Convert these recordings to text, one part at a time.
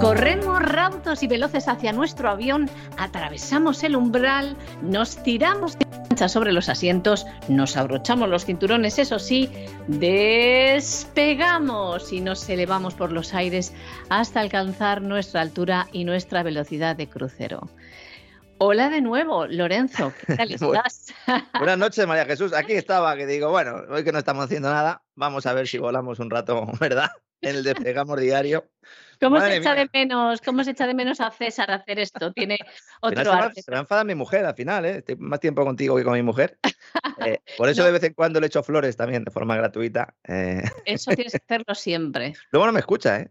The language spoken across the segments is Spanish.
Corremos raudos y veloces hacia nuestro avión, atravesamos el umbral, nos tiramos de sobre los asientos, nos abrochamos los cinturones, eso sí, despegamos y nos elevamos por los aires hasta alcanzar nuestra altura y nuestra velocidad de crucero. Hola de nuevo, Lorenzo, ¿qué tal estás? Buenas noches, María Jesús. Aquí estaba, que digo, bueno, hoy que no estamos haciendo nada, vamos a ver si volamos un rato, ¿verdad? En el despegamos diario. ¿Cómo se echa de menos? ¿Cómo se echa de menos a César hacer esto? Tiene otro arte. Se me enfada mi mujer al final, ¿eh? Estoy más tiempo contigo que con mi mujer. Eh, por eso de vez en cuando le echo flores también de forma gratuita. Eh. Eso tienes que hacerlo siempre. Luego no me escucha, ¿eh?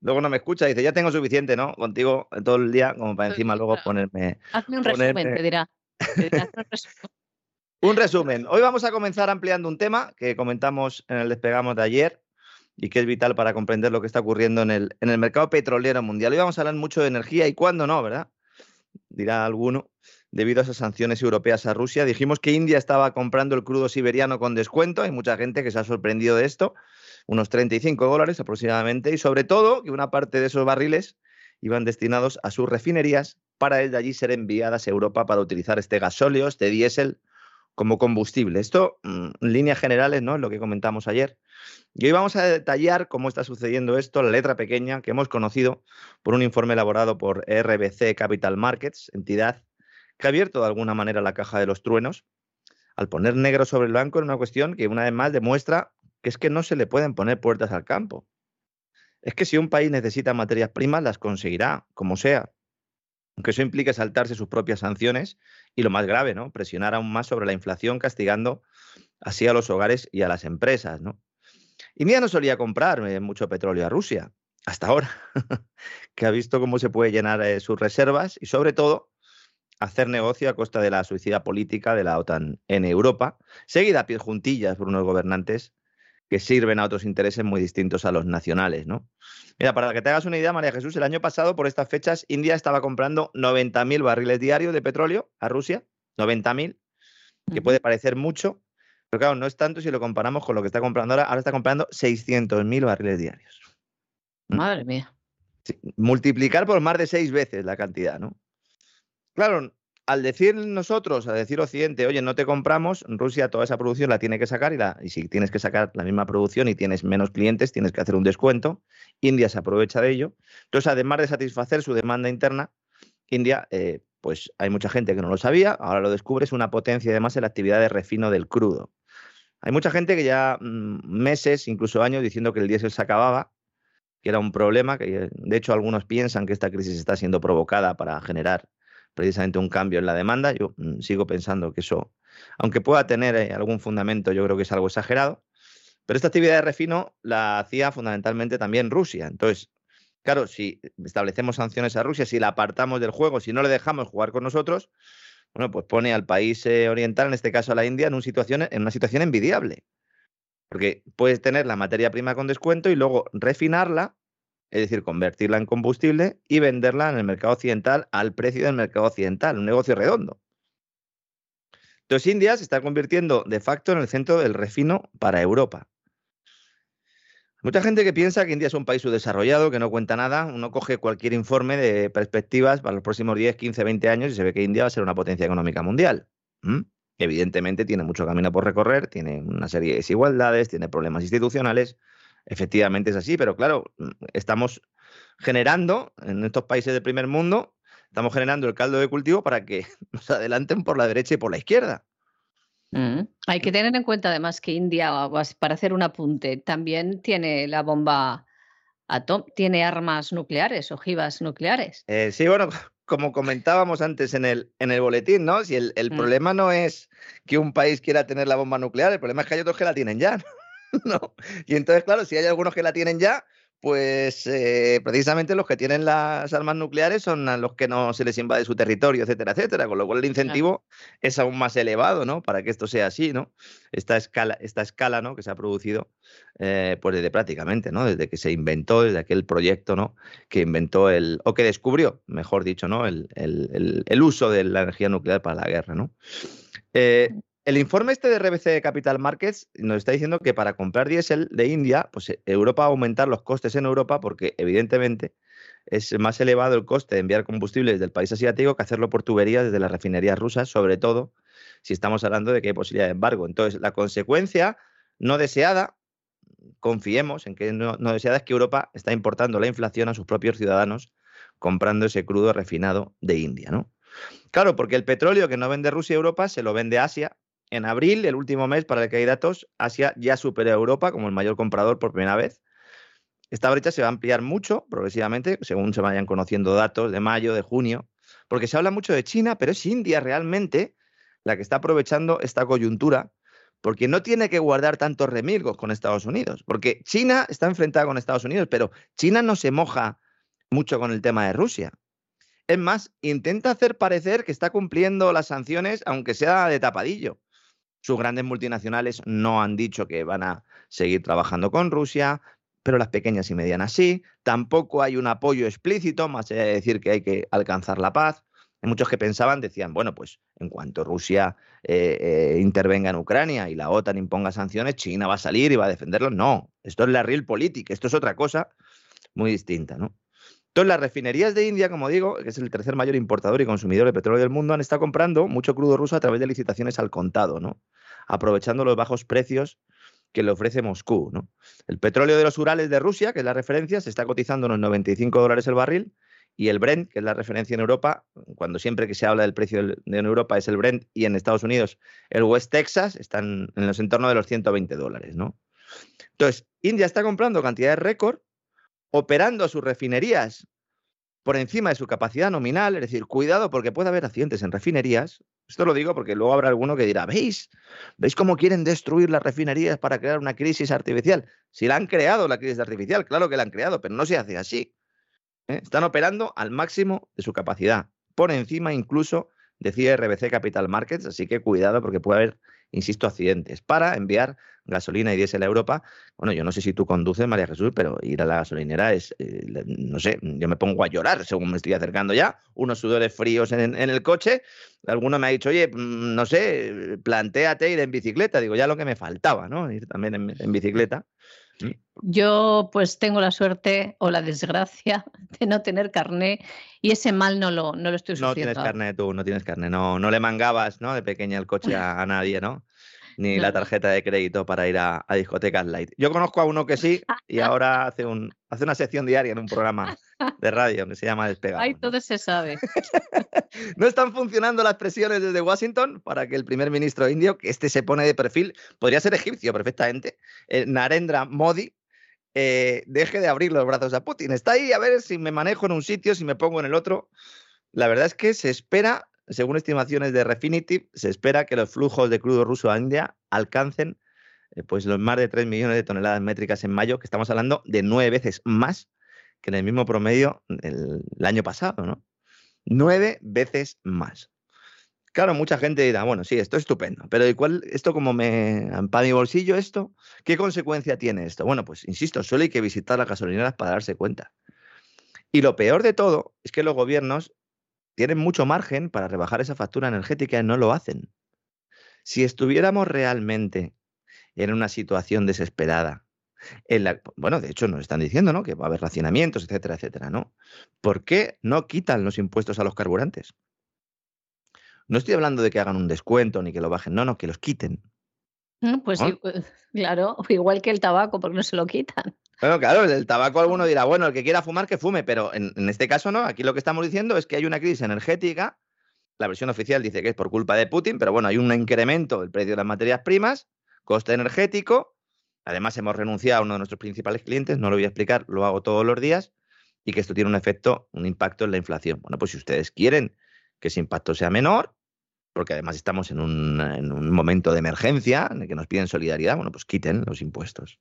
Luego no me escucha, dice, ya tengo suficiente, ¿no? Contigo todo el día, como para encima luego ponerme... Hazme un resumen, te dirá. un resumen. Hoy vamos a comenzar ampliando un tema que comentamos en el despegamos de ayer y que es vital para comprender lo que está ocurriendo en el, en el mercado petrolero mundial. Hoy vamos a hablar mucho de energía y cuándo no, ¿verdad? Dirá alguno. Debido a esas sanciones europeas a Rusia, dijimos que India estaba comprando el crudo siberiano con descuento. Hay mucha gente que se ha sorprendido de esto unos 35 dólares aproximadamente, y sobre todo que una parte de esos barriles iban destinados a sus refinerías para el de allí ser enviadas a Europa para utilizar este gasóleo, este diésel como combustible. Esto, mm, en líneas generales, ¿no? Es lo que comentamos ayer. Y hoy vamos a detallar cómo está sucediendo esto, la letra pequeña que hemos conocido por un informe elaborado por RBC Capital Markets, entidad que ha abierto de alguna manera la caja de los truenos, al poner negro sobre blanco en una cuestión que una vez más demuestra que es que no se le pueden poner puertas al campo. Es que si un país necesita materias primas, las conseguirá, como sea. Aunque eso implique saltarse sus propias sanciones y lo más grave, ¿no? Presionar aún más sobre la inflación, castigando así a los hogares y a las empresas, ¿no? India no solía comprar mucho petróleo a Rusia, hasta ahora, que ha visto cómo se puede llenar eh, sus reservas y sobre todo hacer negocio a costa de la suicida política de la OTAN en Europa, seguida a pies juntillas por unos gobernantes que sirven a otros intereses muy distintos a los nacionales, ¿no? Mira, para que te hagas una idea, María Jesús, el año pasado, por estas fechas, India estaba comprando 90.000 barriles diarios de petróleo a Rusia, 90.000, que puede parecer mucho, pero claro, no es tanto si lo comparamos con lo que está comprando ahora. Ahora está comprando 600.000 barriles diarios. ¿Mm? Madre mía. multiplicar por más de seis veces la cantidad, ¿no? Claro, al decir nosotros, a decir Occidente, oye, no te compramos, Rusia toda esa producción la tiene que sacar y si tienes que sacar la misma producción y tienes menos clientes, tienes que hacer un descuento. India se aprovecha de ello. Entonces, además de satisfacer su demanda interna, India, eh, pues hay mucha gente que no lo sabía, ahora lo descubre, es una potencia además en la actividad de refino del crudo. Hay mucha gente que ya mm, meses, incluso años, diciendo que el diésel se acababa, que era un problema, que de hecho algunos piensan que esta crisis está siendo provocada para generar precisamente un cambio en la demanda. Yo mm, sigo pensando que eso, aunque pueda tener eh, algún fundamento, yo creo que es algo exagerado. Pero esta actividad de refino la hacía fundamentalmente también Rusia. Entonces, claro, si establecemos sanciones a Rusia, si la apartamos del juego, si no le dejamos jugar con nosotros, bueno, pues pone al país eh, oriental, en este caso a la India, en, en una situación envidiable. Porque puedes tener la materia prima con descuento y luego refinarla es decir, convertirla en combustible y venderla en el mercado occidental al precio del mercado occidental, un negocio redondo. Entonces India se está convirtiendo de facto en el centro del refino para Europa. Mucha gente que piensa que India es un país subdesarrollado, que no cuenta nada, uno coge cualquier informe de perspectivas para los próximos 10, 15, 20 años y se ve que India va a ser una potencia económica mundial. Evidentemente tiene mucho camino por recorrer, tiene una serie de desigualdades, tiene problemas institucionales, Efectivamente es así, pero claro, mm, estamos generando en estos países del primer mundo, estamos generando el caldo de cultivo para que nos adelanten por la derecha y por la izquierda. Mm. Hay que tener en cuenta además que India, para hacer un apunte, también tiene la bomba atom tiene armas nucleares, ojivas nucleares. Eh, sí, bueno, como comentábamos antes en el, en el boletín, ¿no? Si el, mm. problema no es que un país quiera tener la bomba nuclear, el problema es que hay otros que la tienen ya. ¿no? Y entonces, claro, si hay algunos que la tienen ya, pues eh, precisamente los que tienen las armas nucleares son a los que no se les invade su territorio, etcétera, etcétera. Con lo cual el incentivo es aún más elevado, ¿no? Para que esto sea así, ¿no? Esta escala, esta escala ¿no? Que se ha producido, eh, pues desde prácticamente, ¿no? Desde que se inventó, desde aquel proyecto, ¿no? Que inventó el, o que descubrió, mejor dicho, ¿no? El, el, el uso de la energía nuclear para la guerra, ¿no? Eh, el informe este de RBC Capital Markets nos está diciendo que para comprar diésel de India, pues eh, Europa va a aumentar los costes en Europa porque evidentemente es más elevado el coste de enviar combustible desde el país asiático que hacerlo por tuberías desde las refinerías rusas, sobre todo si estamos hablando de que hay posibilidad de embargo. Entonces, la consecuencia no deseada, confiemos en que no, no deseada, es que Europa está importando la inflación a sus propios ciudadanos comprando ese crudo refinado de India, ¿no? Claro, porque el petróleo que no vende Rusia y Europa se lo vende Asia en abril, el último mes para el que hay datos, Asia ya superó a Europa como el mayor comprador por primera vez. Esta brecha se va a ampliar mucho progresivamente, según se vayan conociendo datos de mayo, de junio, porque se habla mucho de China, pero es India realmente la que está aprovechando esta coyuntura, porque no tiene que guardar tantos remilgos con Estados Unidos, porque China está enfrentada con Estados Unidos, pero China no se moja mucho con el tema de Rusia. Es más, intenta hacer parecer que está cumpliendo las sanciones, aunque sea de tapadillo. Sus grandes multinacionales no han dicho que van a seguir trabajando con Rusia, pero las pequeñas y medianas sí. Tampoco hay un apoyo explícito, más allá de decir que hay que alcanzar la paz. Hay muchos que pensaban, decían, bueno, pues en cuanto Rusia eh, eh, intervenga en Ucrania y la OTAN imponga sanciones, China va a salir y va a defenderlo. No, esto es la real política, esto es otra cosa muy distinta, ¿no? Entonces, las refinerías de India, como digo, que es el tercer mayor importador y consumidor de petróleo del mundo, han estado comprando mucho crudo ruso a través de licitaciones al contado, ¿no? Aprovechando los bajos precios que le ofrece Moscú. El petróleo de los Urales de Rusia, que es la referencia, se está cotizando unos 95 dólares el barril, y el Brent, que es la referencia en Europa, cuando siempre que se habla del precio en Europa es el Brent y en Estados Unidos el West Texas, están en los entornos de los 120 dólares, ¿no? Entonces, India está comprando cantidades récord operando sus refinerías por encima de su capacidad nominal, es decir, cuidado porque puede haber accidentes en refinerías. Esto lo digo porque luego habrá alguno que dirá, ¿veis? ¿Veis cómo quieren destruir las refinerías para crear una crisis artificial? Si la han creado la crisis artificial, claro que la han creado, pero no se hace así. ¿eh? Están operando al máximo de su capacidad, por encima incluso decía RBC Capital Markets, así que cuidado porque puede haber, insisto, accidentes para enviar gasolina y diésel a Europa. Bueno, yo no sé si tú conduces, María Jesús, pero ir a la gasolinera es, eh, no sé, yo me pongo a llorar según me estoy acercando ya, unos sudores fríos en, el coche. Alguno me ha dicho, oye, mm, no sé, plantéate ir en bicicleta. Digo, ya lo que me faltaba, ¿no? Ir también en bicicleta. Yo pues tengo la suerte o la desgracia de no tener carné y ese mal no lo, no lo estoy sufriendo. No tienes carné tú, no tienes carné, no, no le mangabas ¿no? de pequeña el coche a, nadie, ¿no? Ni la tarjeta de crédito para ir a, discotecas light. Yo conozco a uno que sí y ahora hace, un, hace una sección diaria en un programa de radio que se llama Despegado. Ay, todo se sabe. no están funcionando las presiones desde Washington para que el primer ministro indio, que este se pone de perfil, podría ser egipcio perfectamente, eh, Narendra Modi, eh, deje de abrir los brazos a Putin. Está ahí a ver si me manejo en un sitio, si me pongo en el otro. La verdad es que se espera, según estimaciones de Refinitiv, se espera que los flujos de crudo ruso a India alcancen eh, pues los más de 3 millones de toneladas métricas en mayo, que estamos hablando de nueve veces más que en el mismo promedio del año pasado, ¿no? Nueve veces más. Claro, mucha gente dirá, bueno, sí, esto es estupendo, pero ¿y cuál, esto como me, para mi bolsillo esto, qué consecuencia tiene esto? Bueno, pues insisto, solo hay que visitar las gasolineras para darse cuenta. Y lo peor de todo es que los gobiernos tienen mucho margen para rebajar esa factura energética y no lo hacen. Si estuviéramos realmente en una situación desesperada, en la, bueno, de hecho nos están diciendo, ¿no? Que va a haber racionamientos, etcétera, etcétera, ¿no? ¿Por qué no quitan los impuestos a los carburantes? No estoy hablando de que hagan un descuento ni que lo bajen, no, no, que los quiten. Mm, pues sí, claro, igual que el tabaco, porque no se lo quitan. Bueno, claro, el tabaco alguno dirá, bueno, el que quiera fumar, que fume, pero en, este caso no, aquí lo que estamos diciendo es que hay una crisis energética, la versión oficial dice que es por culpa de Putin, pero bueno, hay un incremento del precio de las materias primas, coste energético, además hemos renunciado a uno de nuestros principales clientes, no lo voy a explicar, lo hago todos los días, y que esto tiene un efecto, un impacto en la inflación. Bueno, pues si ustedes quieren que ese impacto sea menor, porque además estamos en un, momento de emergencia en el que nos piden solidaridad, bueno, pues quiten los impuestos.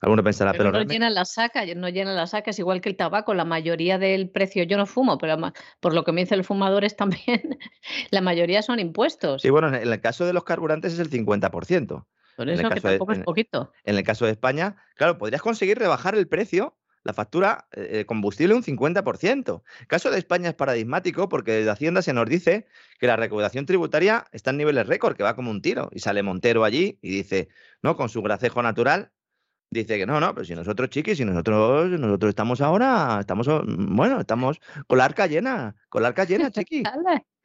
Alguno pensará, pero, no llenan la saca, no llenan la saca, es igual que el tabaco, la mayoría del precio, yo no fumo, pero por lo que me dice el fumador es también, la mayoría son impuestos. Sí, bueno, en el caso de los carburantes es el 50%. Por eso que tampoco es poquito. En el caso de España, claro, podrías conseguir rebajar el precio la factura eh, combustible un 50%. El caso de España es paradigmático porque desde Hacienda se nos dice que la recaudación tributaria está en niveles récord, que va como un tiro. Y sale Montero allí y dice, no, con su gracejo natural, dice que no, no, pero si nosotros, chiquis, si nosotros, nosotros estamos ahora, estamos, bueno, estamos con la arca llena, con la arca llena, chiqui.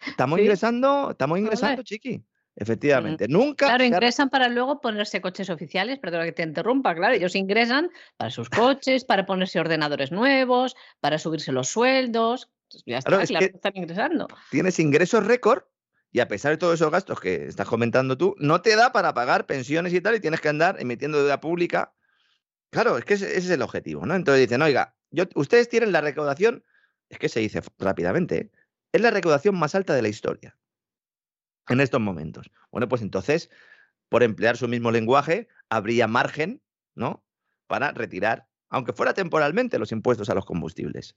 Estamos ingresando, estamos ingresando, chiqui. Efectivamente, nunca. Claro, ingresan para luego ponerse coches oficiales, perdona que te interrumpa, claro, ellos ingresan para sus coches, para ponerse ordenadores nuevos, para subirse los sueldos. Pues ya está, claro, que están ingresando. Tienes ingresos récord y a pesar de todos esos gastos que estás comentando tú, no te da para pagar pensiones y tal y tienes que andar emitiendo deuda pública. Claro, es que ese, es el objetivo, ¿no? Entonces dicen, oiga, yo, ustedes tienen la recaudación, es que se dice rápidamente, ¿eh? es la recaudación más alta de la historia en estos momentos. Bueno, pues entonces, por emplear su mismo lenguaje, habría margen, ¿no? Para retirar, aunque fuera temporalmente, los impuestos a los combustibles.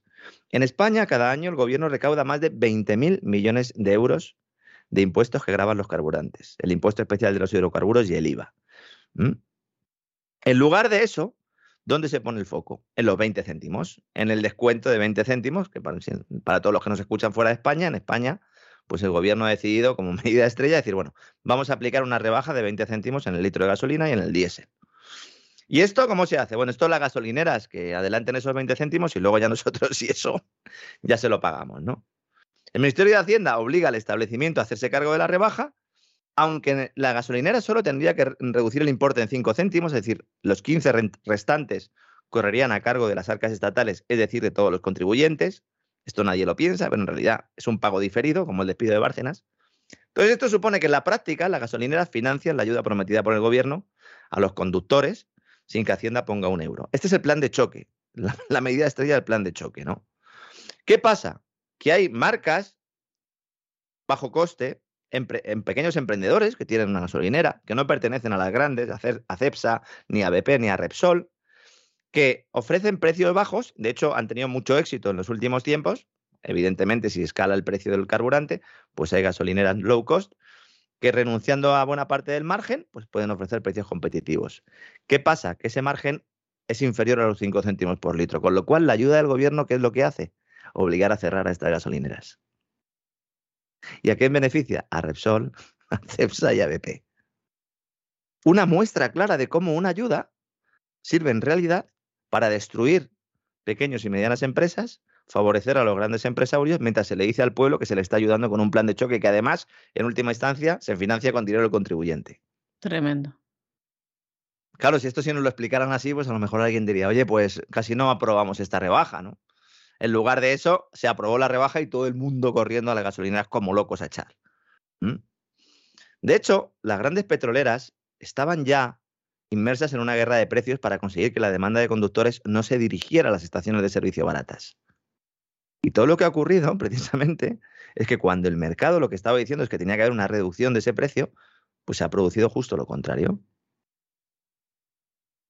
En España, cada año el gobierno recauda más de 20.000 millones de euros de impuestos que graban los carburantes, el impuesto especial de los hidrocarburos y el IVA. En lugar de eso, ¿dónde se pone el foco? En los 20 céntimos, en el descuento de 20 céntimos, que para, todos los que nos escuchan fuera de España, en España pues el gobierno ha decidido como medida estrella decir, bueno, vamos a aplicar una rebaja de 20 céntimos en el litro de gasolina y en el diésel. ¿Y esto cómo se hace? Bueno, esto las gasolineras que adelanten esos 20 céntimos y luego ya nosotros, si eso, ya se lo pagamos, ¿no? El Ministerio de Hacienda obliga al establecimiento a hacerse cargo de la rebaja, aunque la gasolinera solo tendría que reducir el importe en 5 céntimos, es decir, los 15 restantes correrían a cargo de las arcas estatales, es decir, de todos los contribuyentes. Esto nadie lo piensa, pero en realidad es un pago diferido, como el despido de Bárcenas. Entonces, esto supone que en la práctica las gasolineras financian la ayuda prometida por el gobierno a los conductores sin que Hacienda ponga un euro. Este es el plan de choque, la, medida estrella del plan de choque, ¿no? ¿Qué pasa? Que hay marcas bajo coste en, pequeños emprendedores que tienen una gasolinera, que no pertenecen a las grandes, a CEPSA, ni a BP, ni a Repsol, que ofrecen precios bajos, de hecho han tenido mucho éxito en los últimos tiempos, evidentemente si escala el precio del carburante, pues hay gasolineras low cost, que renunciando a buena parte del margen, pues pueden ofrecer precios competitivos. ¿Qué pasa? Que ese margen es inferior a los 5 céntimos por litro, con lo cual la ayuda del gobierno, ¿qué es lo que hace? Obligar a cerrar a estas gasolineras. ¿Y a quién beneficia? A Repsol, a Cepsa y a BP. Una muestra clara de cómo una ayuda sirve en realidad para destruir pequeños y medianas empresas favorecer a los grandes empresarios mientras se le dice al pueblo que se le está ayudando con un plan de choque que además, en última instancia, se financia con dinero del contribuyente. Tremendo. Claro, si esto si nos lo explicaran así, pues a lo mejor alguien diría, oye, pues casi no aprobamos esta rebaja, ¿no? En lugar de eso, se aprobó la rebaja y todo el mundo corriendo a las gasolineras como locos a echar. De hecho, las grandes petroleras estaban ya inmersas en una guerra de precios para conseguir que la demanda de conductores no se dirigiera a las estaciones de servicio baratas. Y todo lo que ha ocurrido, precisamente, es que cuando el mercado lo que estaba diciendo es que tenía que haber una reducción de ese precio, pues se ha producido justo lo contrario.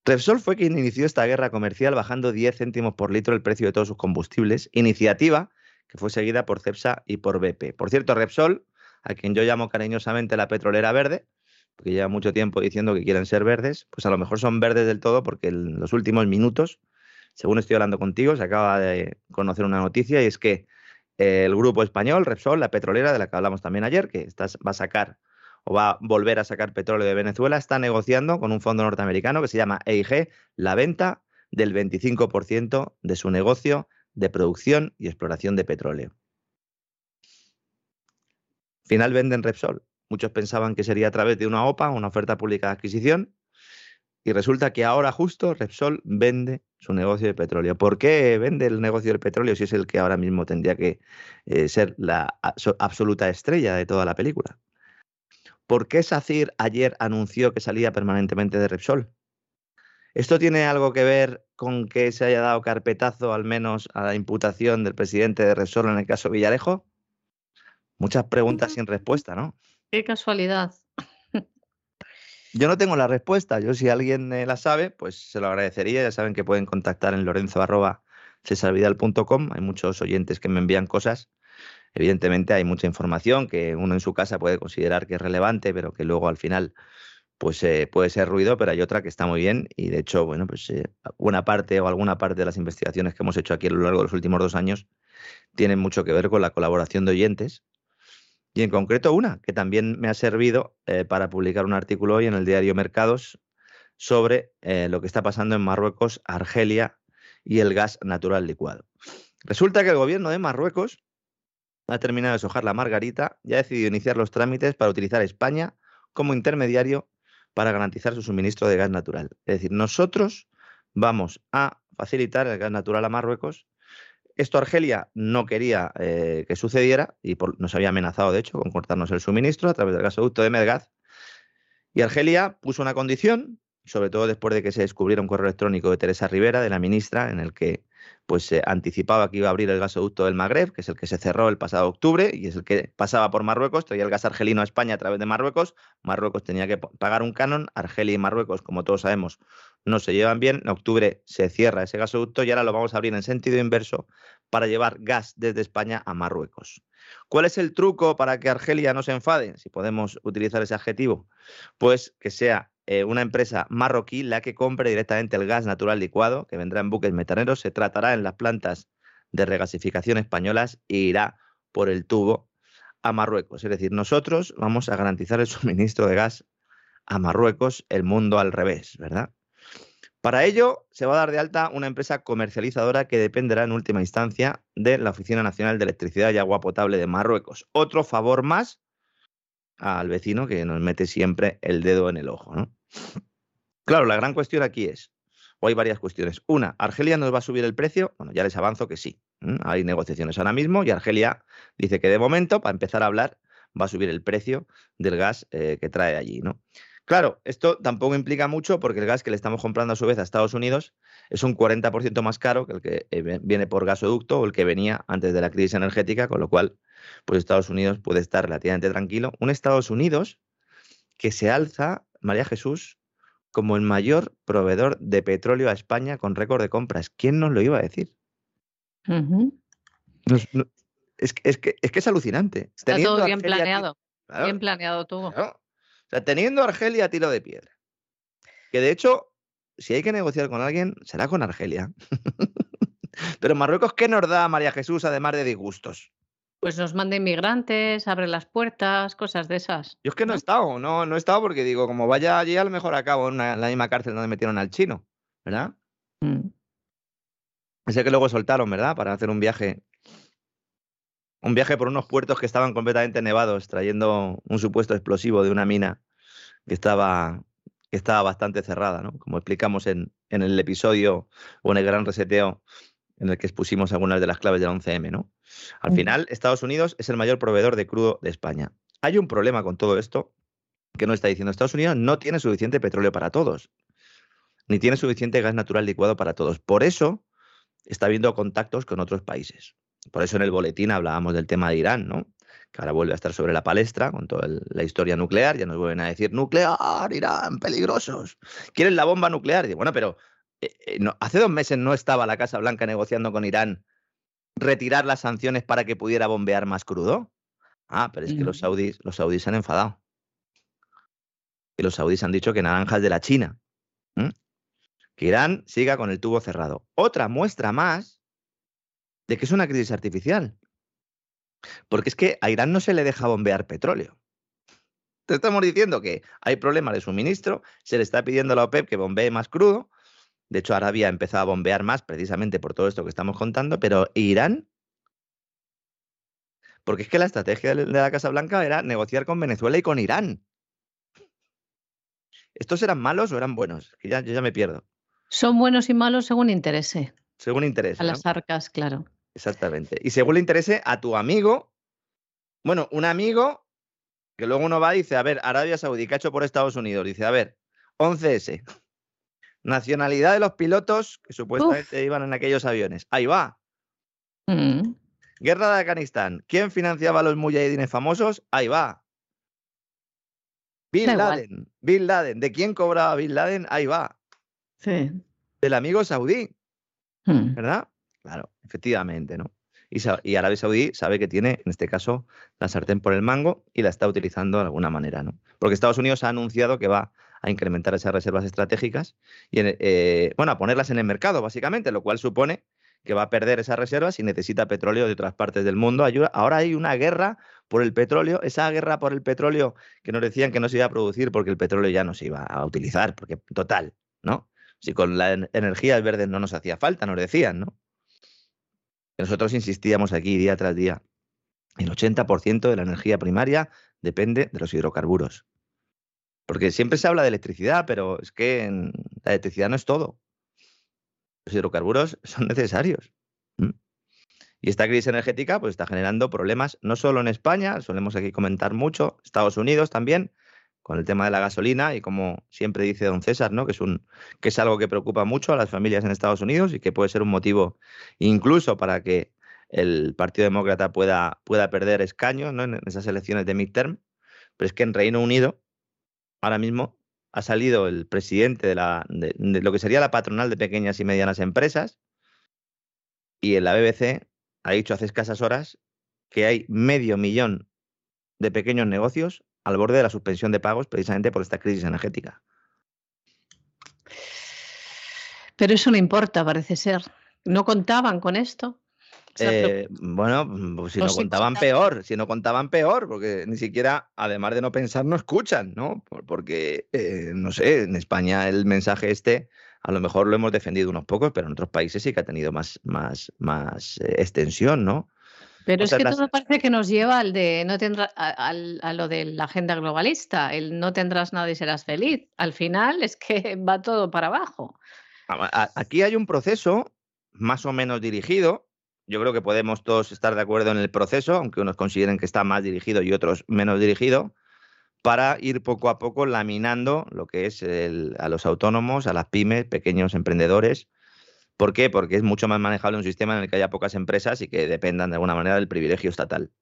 Repsol fue quien inició esta guerra comercial bajando 10 céntimos por litro el precio de todos sus combustibles, iniciativa que fue seguida por Cepsa y por BP. Por cierto, Repsol, a quien yo llamo cariñosamente la petrolera verde, porque lleva mucho tiempo diciendo que quieren ser verdes, pues a lo mejor son verdes del todo porque en los últimos minutos según estoy hablando contigo, se acaba de conocer una noticia y es que el grupo español, Repsol, la petrolera de la que hablamos también ayer, que va a sacar o va a volver a sacar petróleo de Venezuela, está negociando con un fondo norteamericano que se llama EIG la venta del 25% de su negocio de producción y exploración de petróleo. Final venden Repsol. Muchos pensaban que sería a través de una OPA, una oferta pública de adquisición, y resulta que ahora justo Repsol vende su negocio de petróleo. ¿Por qué vende el negocio del petróleo si es el que ahora mismo tendría que eh, ser la absoluta estrella de toda la película? ¿Por qué SACIR ayer anunció que salía permanentemente de Repsol? ¿Esto tiene algo que ver con que se haya dado carpetazo al menos a la imputación del presidente de Repsol en el caso Villarejo? Muchas preguntas sin respuesta, ¿no? Qué casualidad. Yo no tengo la respuesta. Yo, si alguien eh, la sabe, pues se lo agradecería. Ya saben que pueden contactar en lorenzo.cesarvidal.com. Hay muchos oyentes que me envían cosas. Evidentemente hay mucha información que uno en su casa puede considerar que es relevante, pero que luego al final pues eh, puede ser ruido, pero hay otra que está muy bien y de hecho, bueno, pues eh, buena parte o alguna parte de las investigaciones que hemos hecho aquí a lo largo de los últimos dos años tienen mucho que ver con la colaboración de oyentes y en concreto una que también me ha servido eh, para publicar un artículo hoy en el diario Mercados sobre eh, lo que está pasando en Marruecos, Argelia y el gas natural licuado. Resulta que el gobierno de Marruecos ha terminado de sojar la margarita y ha decidido iniciar los trámites para utilizar España como intermediario para garantizar su suministro de gas natural. Es decir, nosotros vamos a facilitar el gas natural a Marruecos esto Argelia no quería eh, que sucediera y nos había amenazado, de hecho, con cortarnos el suministro a través del gasoducto de Medgaz. Y Argelia puso una condición, sobre todo después de que se descubriera un correo electrónico de Teresa Rivera, de la ministra, en el que pues se anticipaba que iba a abrir el gasoducto del Magreb, que es el que se cerró el pasado octubre y es el que pasaba por Marruecos, traía el gas argelino a España a través de Marruecos, Marruecos tenía que pagar un canon, Argelia y Marruecos, como todos sabemos, no se llevan bien, en octubre se cierra ese gasoducto y ahora lo vamos a abrir en sentido inverso para llevar gas desde España a Marruecos. ¿Cuál es el truco para que Argelia no se enfade, si podemos utilizar ese adjetivo? Pues que sea eh, una empresa marroquí la que compre directamente el gas natural licuado, que vendrá en buques metaneros, se tratará en las plantas de regasificación españolas e irá por el tubo a Marruecos. Es decir, nosotros vamos a garantizar el suministro de gas a Marruecos, el mundo al revés, ¿verdad? Para ello, se va a dar de alta una empresa comercializadora que dependerá en última instancia de la Oficina Nacional de Electricidad y Agua Potable de Marruecos. Otro favor más al vecino que nos mete siempre el dedo en el ojo. ¿no? Claro, la gran cuestión aquí es, o hay varias cuestiones. Una, ¿Argelia nos va a subir el precio? Bueno, ya les avanzo que sí. Hay negociaciones ahora mismo y Argelia dice que de momento, para empezar a hablar, va a subir el precio del gas eh, que trae allí. ¿no? Claro, esto tampoco implica mucho porque el gas que le estamos comprando a su vez a Estados Unidos es un 40% más caro que el que eh, viene por gasoducto o el que venía antes de la crisis energética, con lo cual, pues Estados Unidos puede estar relativamente tranquilo. Un Estados Unidos que se alza, María Jesús, como el mayor proveedor de petróleo a España con récord de compras. ¿Quién nos lo iba a decir? es, que, es, alucinante. Está todo bien planeado. Bien planeado todo. O sea, teniendo Argelia a tiro de piedra. Que de hecho, si hay que negociar con alguien, será con Argelia. Pero Marruecos, ¿qué nos da María Jesús además de disgustos? Pues nos manda inmigrantes, abre las puertas, cosas de esas. Yo es que no, he estado, no, no he estado porque digo, como vaya allí, a lo mejor acabo en, la misma cárcel donde metieron al chino, ¿verdad? Mm. Ese que luego soltaron, ¿verdad? Para hacer un viaje un viaje por unos puertos que estaban completamente nevados, trayendo un supuesto explosivo de una mina que estaba, que estaba bastante cerrada, ¿no? Como explicamos en, en el episodio o en el gran reseteo en el que expusimos algunas de las claves del 11M, ¿no? Al final, Estados Unidos es el mayor proveedor de crudo de España. Hay un problema con todo esto que no está diciendo Estados Unidos no tiene suficiente petróleo para todos, ni tiene suficiente gas natural licuado para todos. Por eso está habiendo contactos con otros países. Por eso en el boletín hablábamos del tema de Irán, ¿no? Que ahora vuelve a estar sobre la palestra con toda la historia nuclear. Ya nos vuelven a decir, nuclear, Irán, peligrosos. Quieren la bomba nuclear. Y bueno, pero eh, eh, hace dos meses no estaba la Casa Blanca negociando con Irán retirar las sanciones para que pudiera bombear más crudo. Ah, pero es que los saudíes, los saudíes se han enfadado. Y los saudíes han dicho que naranjas de la China. Que Irán siga con el tubo cerrado. Otra muestra más de que es una crisis artificial. Porque es que a Irán no se le deja bombear petróleo. Te estamos diciendo que hay problemas de suministro, se le está pidiendo a la OPEP que bombee más crudo. De hecho, Arabia ha empezado a bombear más precisamente por todo esto que estamos contando, pero Irán. Porque es que la estrategia de la Casa Blanca era negociar con Venezuela y con Irán. ¿Estos eran malos o eran buenos? Que ya, yo ya me pierdo. Son buenos y malos según interese. Según interese. A las arcas, claro. Exactamente. Y según le interese a tu amigo, bueno, un amigo que luego uno va y dice, a ver, Arabia Saudí, ¿qué ha hecho por Estados Unidos? Dice, a ver, 11S. Nacionalidad de los pilotos que supuestamente iban en aquellos aviones. Ahí va. Mm. Guerra de Afganistán. ¿Quién financiaba a los mujahidines famosos? Ahí va. Bin Laden. Bin Laden. ¿De quién cobraba Bin Laden? Ahí va. Sí. Del amigo saudí. Mm. ¿Verdad? Claro, efectivamente, ¿no? Y, Arabia Saudí sabe que tiene, en este caso, la sartén por el mango y la está utilizando de alguna manera, ¿no? Porque Estados Unidos ha anunciado que va a incrementar esas reservas estratégicas y, eh, bueno, a ponerlas en el mercado, básicamente, lo cual supone que va a perder esas reservas y necesita petróleo de otras partes del mundo. Ahora hay una guerra por el petróleo, esa guerra por el petróleo que nos decían que no se iba a producir porque el petróleo ya no se iba a utilizar, porque total, ¿no? Si con la energía verde no nos hacía falta, nos decían, ¿no? nosotros insistíamos aquí día tras día. El 80% de la energía primaria depende de los hidrocarburos. Porque siempre se habla de electricidad, pero es que la electricidad no es todo. Los hidrocarburos son necesarios. Y esta crisis energética pues, está generando problemas no solo en España, solemos aquí comentar mucho, Estados Unidos también, con el tema de la gasolina y como siempre dice don César, ¿no? que, es un, que es algo que preocupa mucho a las familias en Estados Unidos y que puede ser un motivo incluso para que el Partido Demócrata pueda, pueda perder escaños ¿no? en esas elecciones de midterm. Pero es que en Reino Unido ahora mismo ha salido el presidente de, la, de, lo que sería la patronal de pequeñas y medianas empresas y en la BBC ha dicho hace escasas horas que hay medio millón de pequeños negocios al borde de la suspensión de pagos precisamente por esta crisis energética. Pero eso no importa, parece ser. ¿No contaban con esto? Eh, bueno, pues si no contaban peor, si no contaban peor, porque ni siquiera, además de no pensar, no escuchan, ¿no? Porque, eh, no sé, en España el mensaje este a lo mejor lo hemos defendido unos pocos, pero en otros países sí que ha tenido más, más, más eh, extensión, ¿no? Pero es que todo parece que nos lleva al de no tendrá, a, lo de la agenda globalista, el no tendrás nada y serás feliz. Al final es que va todo para abajo. Aquí hay un proceso más o menos dirigido. Yo creo que podemos todos estar de acuerdo en el proceso, aunque unos consideren que está más dirigido y otros menos dirigido, para ir poco a poco laminando lo que es a los autónomos, a las pymes, pequeños emprendedores, ¿Por qué? Porque es mucho más manejable un sistema en el que haya pocas empresas y que dependan de alguna manera del privilegio estatal.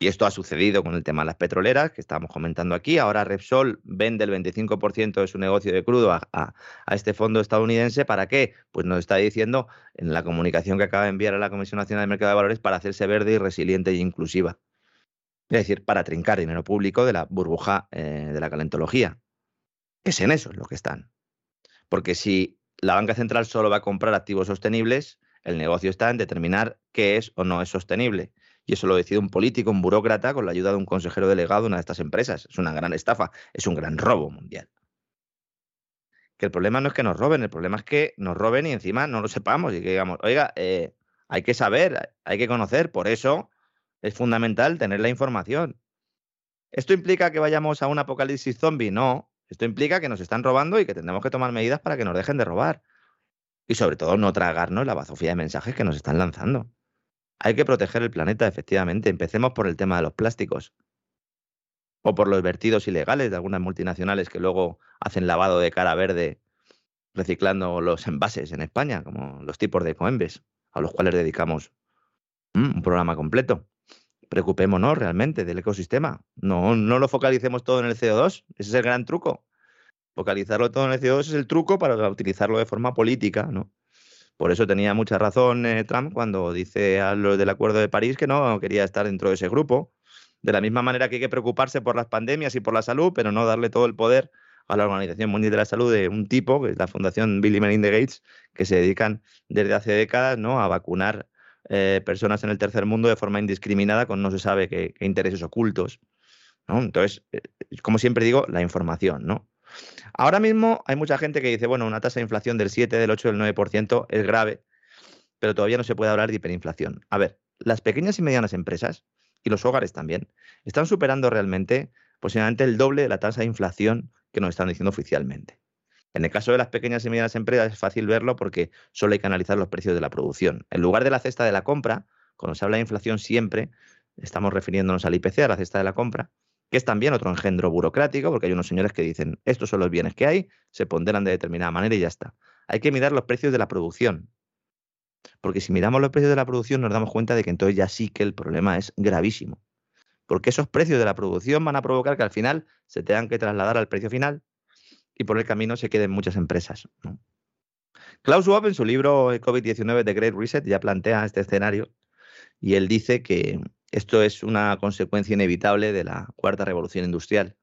Y esto ha sucedido con el tema de las petroleras, que estábamos comentando aquí. Ahora Repsol vende el 25% de su negocio de crudo a, este fondo estadounidense. ¿Para qué? Pues nos está diciendo en la comunicación que acaba de enviar a la Comisión Nacional de Mercado de Valores para hacerse verde y resiliente e inclusiva. Es decir, para trincar dinero público de la burbuja eh, de la calentología. Es en eso lo que están. Porque si la banca central solo va a comprar activos sostenibles, el negocio está en determinar qué es o no es sostenible. Y eso lo decide un político, un burócrata, con la ayuda de un consejero delegado de una de estas empresas. Es una gran estafa, es un gran robo mundial. Que el problema no es que nos roben, el problema es que nos roben y encima no lo sepamos y que digamos, oiga, eh, hay que saber, hay que conocer, por eso es fundamental tener la información. ¿Esto implica que vayamos a un apocalipsis zombie? No, esto implica que nos están robando y que tendremos que tomar medidas para que nos dejen de robar. Y sobre todo no tragarnos la bazofía de mensajes que nos están lanzando. Hay que proteger el planeta, efectivamente. Empecemos por el tema de los plásticos. O por los vertidos ilegales de algunas multinacionales que luego hacen lavado de cara verde reciclando los envases en España, como los tipos de Coembes, a los cuales dedicamos mm, un programa completo preocupémonos realmente del ecosistema. No, no lo focalicemos todo en el CO2. Ese es el gran truco. Focalizarlo todo en el CO2 es el truco para utilizarlo de forma política, ¿no? Por eso tenía mucha razón eh, Trump cuando dice a los del Acuerdo de París que no quería estar dentro de ese grupo. De la misma manera que hay que preocuparse por las pandemias y por la salud, pero no darle todo el poder a la Organización Mundial de la Salud de un tipo, que es la Fundación Bill y Melinda Gates, que se dedican desde hace décadas ¿no? a vacunar eh, personas en el tercer mundo de forma indiscriminada con no se sabe qué, intereses ocultos. Entonces, eh, como siempre digo, la información, ¿no? Ahora mismo hay mucha gente que dice, bueno, una tasa de inflación del 7, del 8, del 9% es grave, pero todavía no se puede hablar de hiperinflación. A ver, las pequeñas y medianas empresas, y los hogares también, están superando realmente posiblemente el doble de la tasa de inflación que nos están diciendo oficialmente. En el caso de las pequeñas y medianas empresas es fácil verlo porque solo hay que analizar los precios de la producción. En lugar de la cesta de la compra, cuando se habla de inflación siempre estamos refiriéndonos al IPC, a la cesta de la compra, que es también otro engendro burocrático, porque hay unos señores que dicen, estos son los bienes que hay, se ponderan de determinada manera y ya está. Hay que mirar los precios de la producción. Porque si miramos los precios de la producción nos damos cuenta de que entonces ya sí que el problema es gravísimo. Porque esos precios de la producción van a provocar que al final se tengan que trasladar al precio final y por el camino se queden muchas empresas. Klaus Schwab en su libro COVID-19 The Great Reset ya plantea este escenario y él dice que esto es una consecuencia inevitable de la cuarta revolución industrial.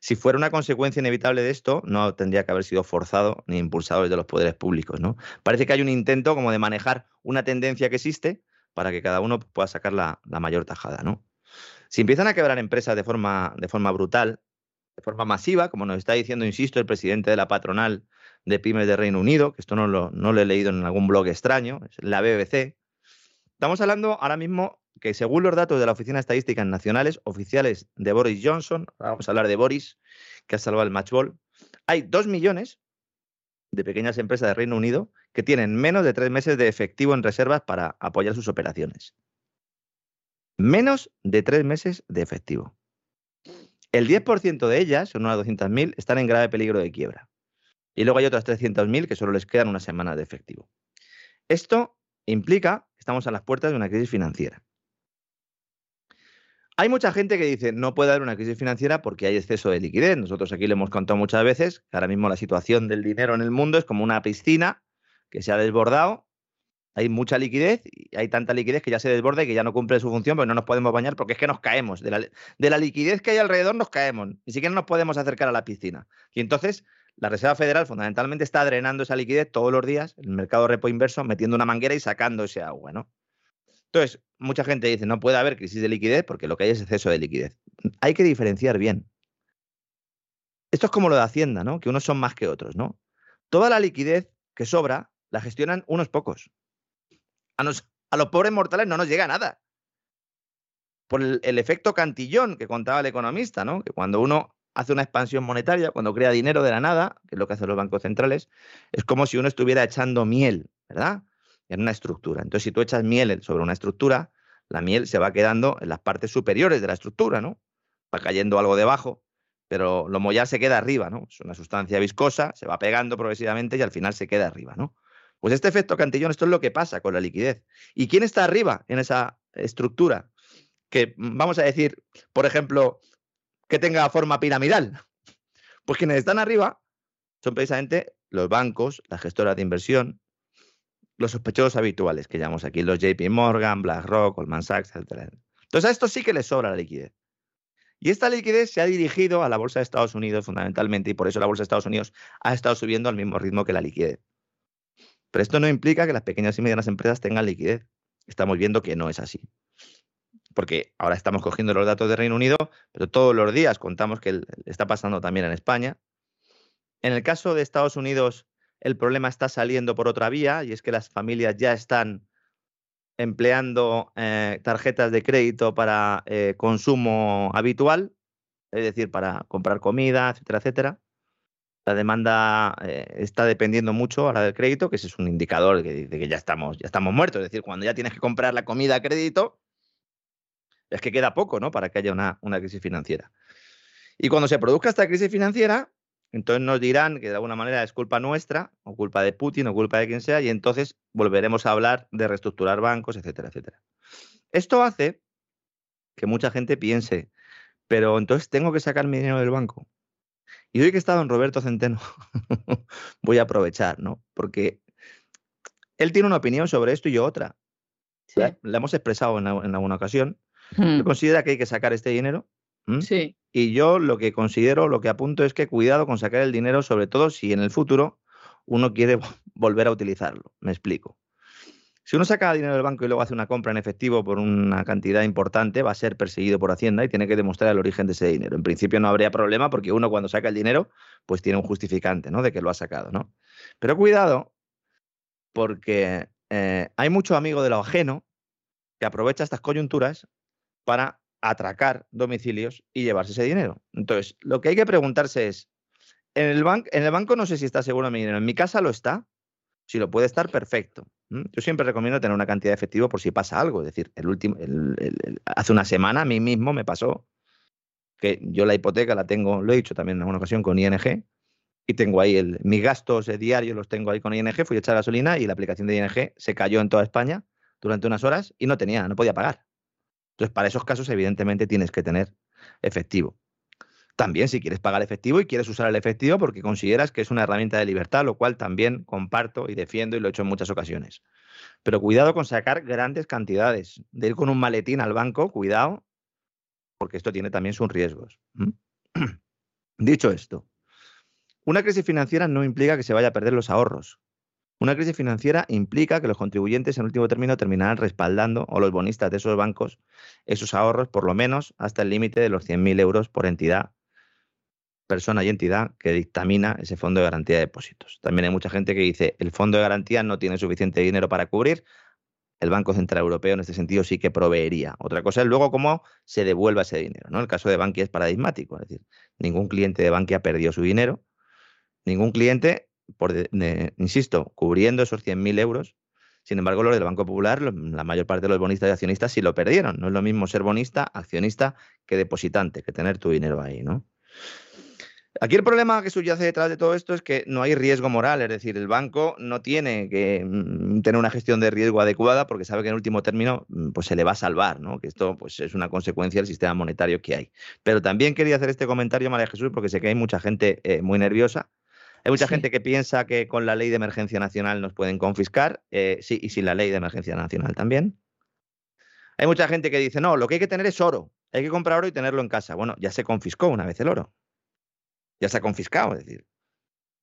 Si fuera una consecuencia inevitable de esto, no tendría que haber sido forzado ni impulsado desde los poderes públicos. ¿no? Parece que hay un intento como de manejar una tendencia que existe para que cada uno pueda sacar la, mayor tajada. ¿no? Si empiezan a quebrar empresas de forma, brutal, de forma masiva, como nos está diciendo, insisto, el presidente de la patronal de pymes de Reino Unido, que esto no lo, no lo he leído en algún blog extraño, es la BBC. Estamos hablando ahora mismo que según los datos de la Oficina de Estadísticas Nacionales oficiales de Boris Johnson, vamos a hablar de Boris, que ha salvado el matchball, hay dos millones de pequeñas empresas de Reino Unido que tienen menos de tres meses de efectivo en reservas para apoyar sus operaciones. Menos de tres meses de efectivo. El 10% de ellas, son unas 200.000, están en grave peligro de quiebra. Y luego hay otras 300.000 que solo les quedan una semana de efectivo. Esto implica que estamos a las puertas de una crisis financiera. Hay mucha gente que dice no puede haber una crisis financiera porque hay exceso de liquidez. Nosotros aquí le hemos contado muchas veces que ahora mismo la situación del dinero en el mundo es como una piscina que se ha desbordado hay mucha liquidez y hay tanta liquidez que ya se desborda y que ya no cumple su función, pero no nos podemos bañar porque es que nos caemos. De la, liquidez que hay alrededor nos caemos. Ni siquiera nos podemos acercar a la piscina. Y entonces la Reserva Federal fundamentalmente está drenando esa liquidez todos los días, el mercado repo inverso, metiendo una manguera y sacando ese agua, ¿no? Entonces, mucha gente dice, no puede haber crisis de liquidez porque lo que hay es exceso de liquidez. Hay que diferenciar bien. Esto es como lo de Hacienda, ¿no? Que unos son más que otros, ¿no? toda la liquidez que sobra la gestionan unos pocos. A, a los pobres mortales no nos llega nada. Por el, el, efecto cantillón que contaba el economista, ¿no? Que cuando uno hace una expansión monetaria, cuando crea dinero de la nada, que es lo que hacen los bancos centrales, es como si uno estuviera echando miel, ¿verdad? En una estructura. Entonces, si tú echas miel sobre una estructura, la miel se va quedando en las partes superiores de la estructura, ¿no? Va cayendo algo debajo, pero lo mollar se queda arriba, ¿no? Es una sustancia viscosa, se va pegando progresivamente y al final se queda arriba, ¿no? Pues este efecto cantillón, esto es lo que pasa con la liquidez. ¿Y quién está arriba en esa estructura? Que vamos a decir, por ejemplo, que tenga forma piramidal. Pues quienes están arriba son precisamente los bancos, las gestoras de inversión, los sospechosos habituales que llamamos aquí, los JP Morgan, BlackRock, Goldman Sachs, etc. Entonces a esto sí que les sobra la liquidez. Y esta liquidez se ha dirigido a la bolsa de Estados Unidos fundamentalmente y por eso la bolsa de Estados Unidos ha estado subiendo al mismo ritmo que la liquidez. Pero esto no implica que las pequeñas y medianas empresas tengan liquidez. Estamos viendo que no es así. Porque ahora estamos cogiendo los datos de Reino Unido, pero todos los días contamos que está pasando también en España. En el caso de Estados Unidos, el problema está saliendo por otra vía y es que las familias ya están empleando eh, tarjetas de crédito para eh, consumo habitual, es decir, para comprar comida, etcétera, etcétera la demanda eh, está dependiendo mucho a la del crédito, que ese es un indicador que dice que ya estamos, ya estamos muertos. Es decir, cuando ya tienes que comprar la comida a crédito, es que queda poco, ¿no? Para que haya una, una crisis financiera. Y cuando se produzca esta crisis financiera, entonces nos dirán que de alguna manera es culpa nuestra, o culpa de Putin, o culpa de quien sea, y entonces volveremos a hablar de reestructurar bancos, etcétera, etcétera. Esto hace que mucha gente piense, pero entonces tengo que sacar mi dinero del banco. Y hoy que está don Roberto Centeno, voy a aprovechar, ¿no? Porque él tiene una opinión sobre esto y yo otra. La, hemos expresado en, alguna ocasión. Él hmm. considera que hay que sacar este dinero. Sí. Y yo lo que considero, lo que apunto es que cuidado con sacar el dinero, sobre todo si en el futuro uno quiere volver a utilizarlo. Me explico. Si uno saca dinero del banco y luego hace una compra en efectivo por una cantidad importante, va a ser perseguido por Hacienda y tiene que demostrar el origen de ese dinero. En principio no habría problema porque uno cuando saca el dinero, pues tiene un justificante, ¿no? De que lo ha sacado, ¿no? Pero cuidado, porque eh, hay mucho amigo de lo ajeno que aprovecha estas coyunturas para atracar domicilios y llevarse ese dinero. Entonces, lo que hay que preguntarse es, en el, en el banco no sé si está seguro mi dinero, en mi casa lo está, si lo puede estar, perfecto. Yo siempre recomiendo tener una cantidad de efectivo por si pasa algo. Es decir, el último, hace una semana a mí mismo me pasó que yo la hipoteca la tengo, lo he dicho también en alguna ocasión con ING, y tengo ahí el, mis gastos diarios, los tengo ahí con ING, fui a echar gasolina y la aplicación de ING se cayó en toda España durante unas horas y no tenía, no podía pagar. Entonces, para esos casos, evidentemente, tienes que tener efectivo. También si quieres pagar efectivo y quieres usar el efectivo porque consideras que es una herramienta de libertad, lo cual también comparto y defiendo y lo he hecho en muchas ocasiones. Pero cuidado con sacar grandes cantidades. De ir con un maletín al banco, cuidado, porque esto tiene también sus riesgos. Dicho esto, una crisis financiera no implica que se vaya a perder los ahorros. Una crisis financiera implica que los contribuyentes en último término terminarán respaldando, o los bonistas de esos bancos, esos ahorros por lo menos hasta el límite de los 100.000 euros por entidad persona y entidad que dictamina ese fondo de garantía de depósitos. También hay mucha gente que dice, el fondo de garantía no tiene suficiente dinero para cubrir, el Banco Central Europeo en este sentido sí que proveería. Otra cosa es luego cómo se devuelva ese dinero. ¿no? El caso de Bankia es paradigmático, es decir, ningún cliente de Bankia perdió su dinero, ningún cliente, por insisto, cubriendo esos 100.000 euros, sin embargo, los del Banco Popular, la mayor parte de los bonistas y accionistas sí lo perdieron. No es lo mismo ser bonista, accionista, que depositante, que tener tu dinero ahí, ¿no? Aquí el problema que subyace detrás de todo esto es que no hay riesgo moral, es decir, el banco no tiene que mm, tener una gestión de riesgo adecuada porque sabe que en último término mm, pues se le va a salvar, ¿no? Que esto pues es una consecuencia del sistema monetario que hay. Pero también quería hacer este comentario, María Jesús, porque sé que hay mucha gente eh, muy nerviosa. Hay mucha gente que piensa que con la ley de emergencia nacional nos pueden confiscar, eh, sí, y sin la ley de emergencia nacional también. Hay mucha gente que dice, no, lo que hay que tener es oro, hay que comprar oro y tenerlo en casa. Bueno, ya se confiscó una vez el oro ya se ha confiscado. Es decir,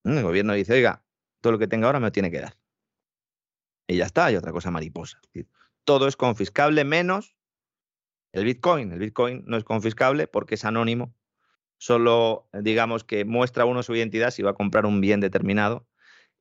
el gobierno dice, oiga, todo lo que tenga ahora me lo tiene que dar. Y ya está, hay otra cosa mariposa. todo es confiscable menos el Bitcoin. El Bitcoin no es confiscable porque es anónimo. Solo, digamos, que muestra uno su identidad si va a comprar un bien determinado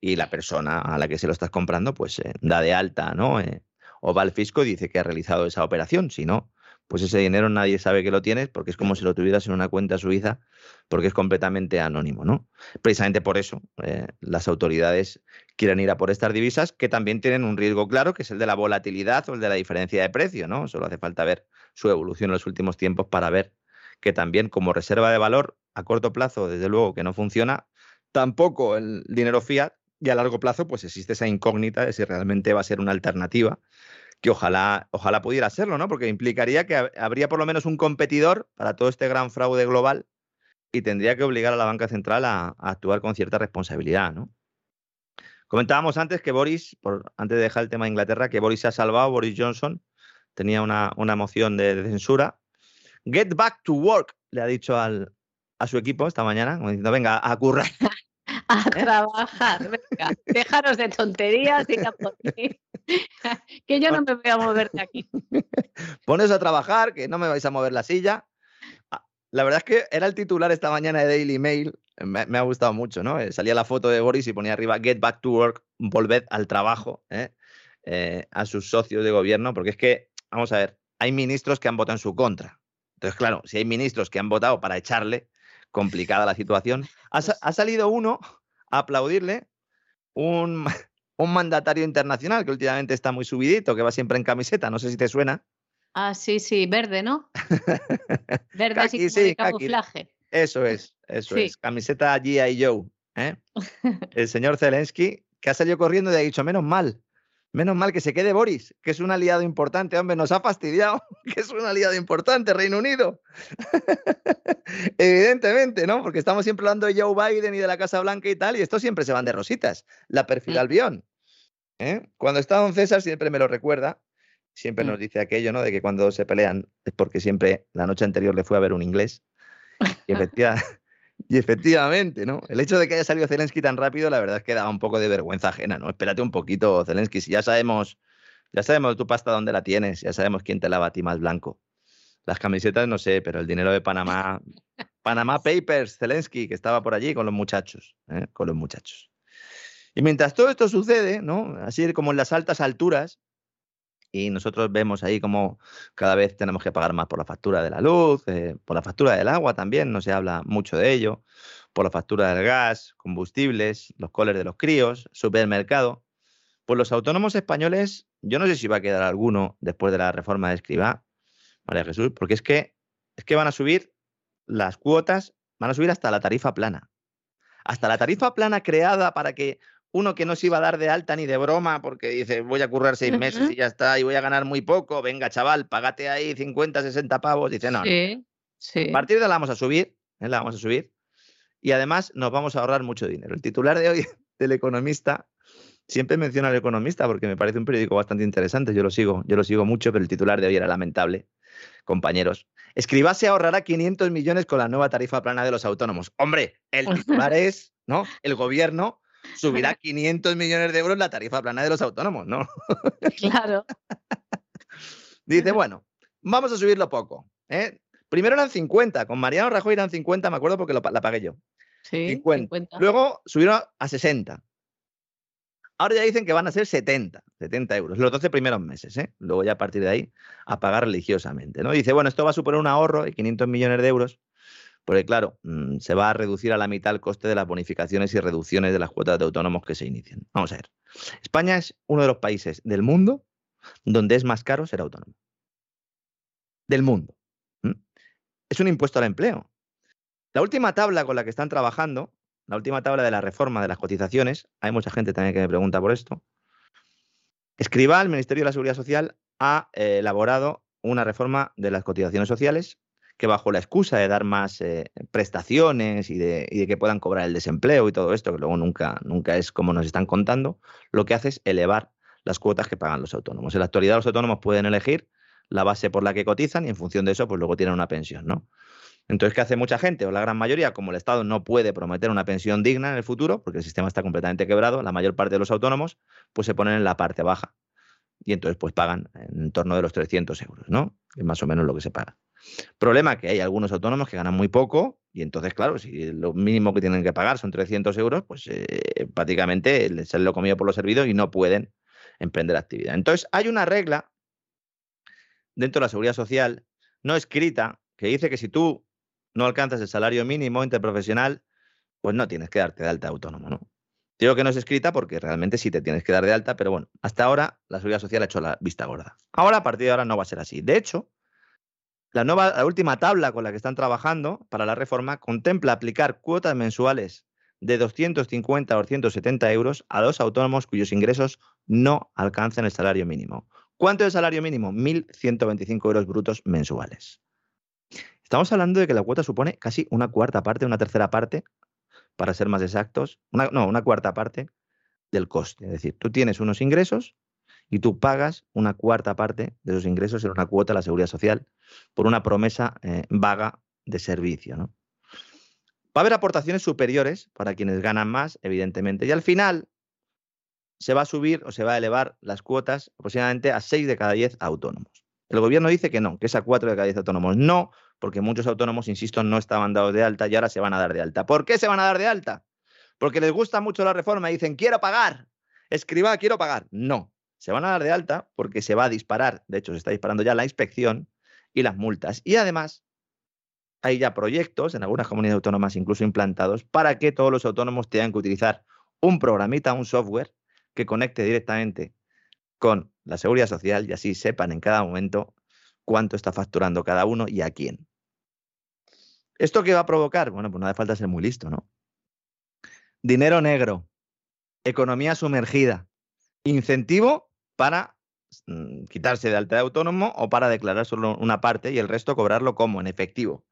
y la persona a la que se lo estás comprando pues eh, da de alta, ¿no? Eh, o va al fisco y dice que ha realizado esa operación, si no, pues ese dinero nadie sabe que lo tienes porque es como si lo tuvieras en una cuenta suiza porque es completamente anónimo, ¿no? Precisamente por eso eh, las autoridades quieren ir a por estas divisas que también tienen un riesgo claro, que es el de la volatilidad o el de la diferencia de precio, ¿no? Solo hace falta ver su evolución en los últimos tiempos para ver que también como reserva de valor a corto plazo, desde luego que no funciona, tampoco el dinero fiat y a largo plazo pues existe esa incógnita de si realmente va a ser una alternativa que ojalá, ojalá pudiera serlo, ¿no? Porque implicaría que habría por lo menos un competidor para todo este gran fraude global y tendría que obligar a la banca central a, actuar con cierta responsabilidad, ¿no? Comentábamos antes que Boris, por, antes de dejar el tema de Inglaterra, que Boris se ha salvado, Boris Johnson tenía una, una moción de, censura. Get back to work, le ha dicho al, a su equipo esta mañana, diciendo, venga, a currar. a trabajar, venga, déjanos de tonterías y por que yo no me voy a mover de aquí. Pones a trabajar, que no me vais a mover la silla. Ah, la verdad es que era el titular esta mañana de Daily Mail. Me, ha gustado mucho, ¿no? Eh, salía la foto de Boris y ponía arriba Get back to work, volved al trabajo, ¿eh? Eh, a sus socios de gobierno, porque es que, vamos a ver, hay ministros que han votado en su contra. Entonces, claro, si hay ministros que han votado para echarle, complicada la situación. Ha, ha salido uno a aplaudirle, un, un mandatario internacional que últimamente está muy subidito, que va siempre en camiseta, no sé si te suena. Ah, sí, sí, verde, ¿no? Verde así como de camuflaje. Eso es, eso es. Camiseta G.I. Joe. ¿eh? El señor Zelensky, que ha salido corriendo y ha dicho, menos mal, menos mal que se quede Boris, que es un aliado importante, hombre, nos ha fastidiado, que es un aliado importante, Reino Unido. Evidentemente, ¿no? Porque estamos siempre hablando de Joe Biden y de la Casa Blanca y tal, y esto siempre se van de rositas. La perfil mm. Albión. ¿eh? Cuando está don César siempre me lo recuerda, siempre mm. nos dice aquello, ¿no? De que cuando se pelean es porque siempre la noche anterior le fue a ver un inglés. Y, efectivamente, ¿no? El hecho de que haya salido Zelensky tan rápido, la verdad es que da un poco de vergüenza ajena, ¿no? Espérate un poquito, Zelensky, si ya sabemos, ya sabemos tu pasta dónde la tienes, ya sabemos quién te lava a ti más blanco. Las camisetas no sé, pero el dinero de Panamá, Panamá Papers, Zelensky, que estaba por allí con los muchachos, ¿eh? con los muchachos. Y mientras todo esto sucede, ¿no? Así como en las altas alturas, y nosotros vemos ahí como cada vez tenemos que pagar más por la factura de la luz, eh, por la factura del agua también, no se habla mucho de ello, por la factura del gas, combustibles, los coles de los críos, supermercado. Pues los autónomos españoles, yo no sé si va a quedar alguno después de la reforma de Escribá, María Jesús, porque es que, es que van a subir las cuotas, van a subir hasta la tarifa plana. Hasta la tarifa plana creada para que uno que no se iba a dar de alta ni de broma porque dice voy a currar seis meses y ya está y voy a ganar muy poco, venga chaval, págate ahí 50, 60 pavos, dice no. A partir de la vamos a subir, ¿eh? la vamos a subir y además nos vamos a ahorrar mucho dinero. El titular de hoy del economista, siempre menciona al economista porque me parece un periódico bastante interesante, yo lo sigo, yo lo sigo mucho, pero el titular de hoy era lamentable, compañeros. Escriba se ahorrará 500 millones con la nueva tarifa plana de los autónomos. Hombre, el titular es, ¿no? El gobierno subirá 500 millones de euros la tarifa plana de los autónomos, ¿no? Claro. Dice, bueno, vamos a subirlo poco. ¿eh? Primero eran 50, con Mariano Rajoy eran 50, me acuerdo porque la pagué yo. Sí, 50. Luego subieron a 60. Ahora ya dicen que van a ser 70, 70 euros, los 12 primeros meses, ¿eh? Luego ya a partir de ahí a pagar religiosamente, ¿no? Dice, bueno, esto va a suponer un ahorro de 500 millones de euros porque claro, mm, se va a reducir a la mitad el coste de las bonificaciones y reducciones de las cuotas de autónomos que se inician. Vamos a ver. España es uno de los países del mundo donde es más caro ser autónomo. Del mundo. Es un impuesto al empleo. La última tabla con la que están trabajando, la última tabla de la reforma de las cotizaciones, hay mucha gente también que me pregunta por esto. Escriba, el Ministerio de la Seguridad Social ha eh, elaborado una reforma de las cotizaciones sociales que bajo la excusa de dar más eh, prestaciones y de, que puedan cobrar el desempleo y todo esto, que luego nunca, nunca es como nos están contando, lo que hace es elevar las cuotas que pagan los autónomos. En la actualidad los autónomos pueden elegir la base por la que cotizan y en función de eso, pues luego tienen una pensión, ¿no? Entonces, ¿qué hace mucha gente? O la gran mayoría, como el Estado no puede prometer una pensión digna en el futuro, porque el sistema está completamente quebrado, la mayor parte de los autónomos, pues se ponen en la parte baja. Y entonces, pues pagan en torno de los 300 euros, ¿no? Es más o menos lo que se paga. Problema que hay algunos autónomos que ganan muy poco Y entonces, claro, si lo mínimo que tienen que pagar son 300 euros, pues eh, prácticamente les sale lo comido por los servidos y no pueden emprender actividad. Entonces, hay una regla dentro de la seguridad social no escrita que dice que si tú no alcanzas el salario mínimo interprofesional, pues no tienes que darte de alta autónomo, ¿no? Digo que no es escrita porque realmente sí te tienes que dar de alta, pero bueno, hasta ahora la seguridad social ha hecho la vista gorda. Ahora, a partir de ahora, no va a ser así. De hecho, la, nueva, la última tabla con la que están trabajando para la reforma contempla aplicar cuotas mensuales de 250 o 270 euros a dos autónomos cuyos ingresos no alcancen el salario mínimo. ¿Cuánto es el salario mínimo? 1.125 euros brutos mensuales. Estamos hablando de que la cuota supone casi una cuarta parte, una tercera parte, para ser más exactos, no, una cuarta parte del coste. Es decir, tú tienes unos ingresos y tú pagas una cuarta parte de esos ingresos en una cuota a la seguridad social por una promesa eh, vaga de servicio. ¿no? Va a haber aportaciones superiores para quienes ganan más, evidentemente, y al final se va a subir o se va a elevar las cuotas aproximadamente a 6 de cada 10 autónomos. El gobierno dice que no, que es a 4 de cada 10 autónomos. No, porque muchos autónomos, insisto, no estaban dados de alta y ahora se van a dar de alta. ¿Por qué se van a dar de alta? Porque les gusta mucho la reforma y dicen, quiero pagar, escriba, quiero pagar. No, se van a dar de alta porque se va a disparar, de hecho se está disparando ya la inspección y las multas. Y además hay ya proyectos en algunas comunidades autónomas incluso implantados para que todos los autónomos tengan que utilizar un programita, un software que conecte directamente con la seguridad social y así sepan en cada momento cuánto está facturando cada uno y a quién. ¿Esto qué va a provocar? Bueno, pues no hace falta ser muy listo, ¿no? Dinero negro, economía sumergida, incentivo para mm, quitarse de alta de autónomo o para declarar solo una parte y el resto cobrarlo como en efectivo.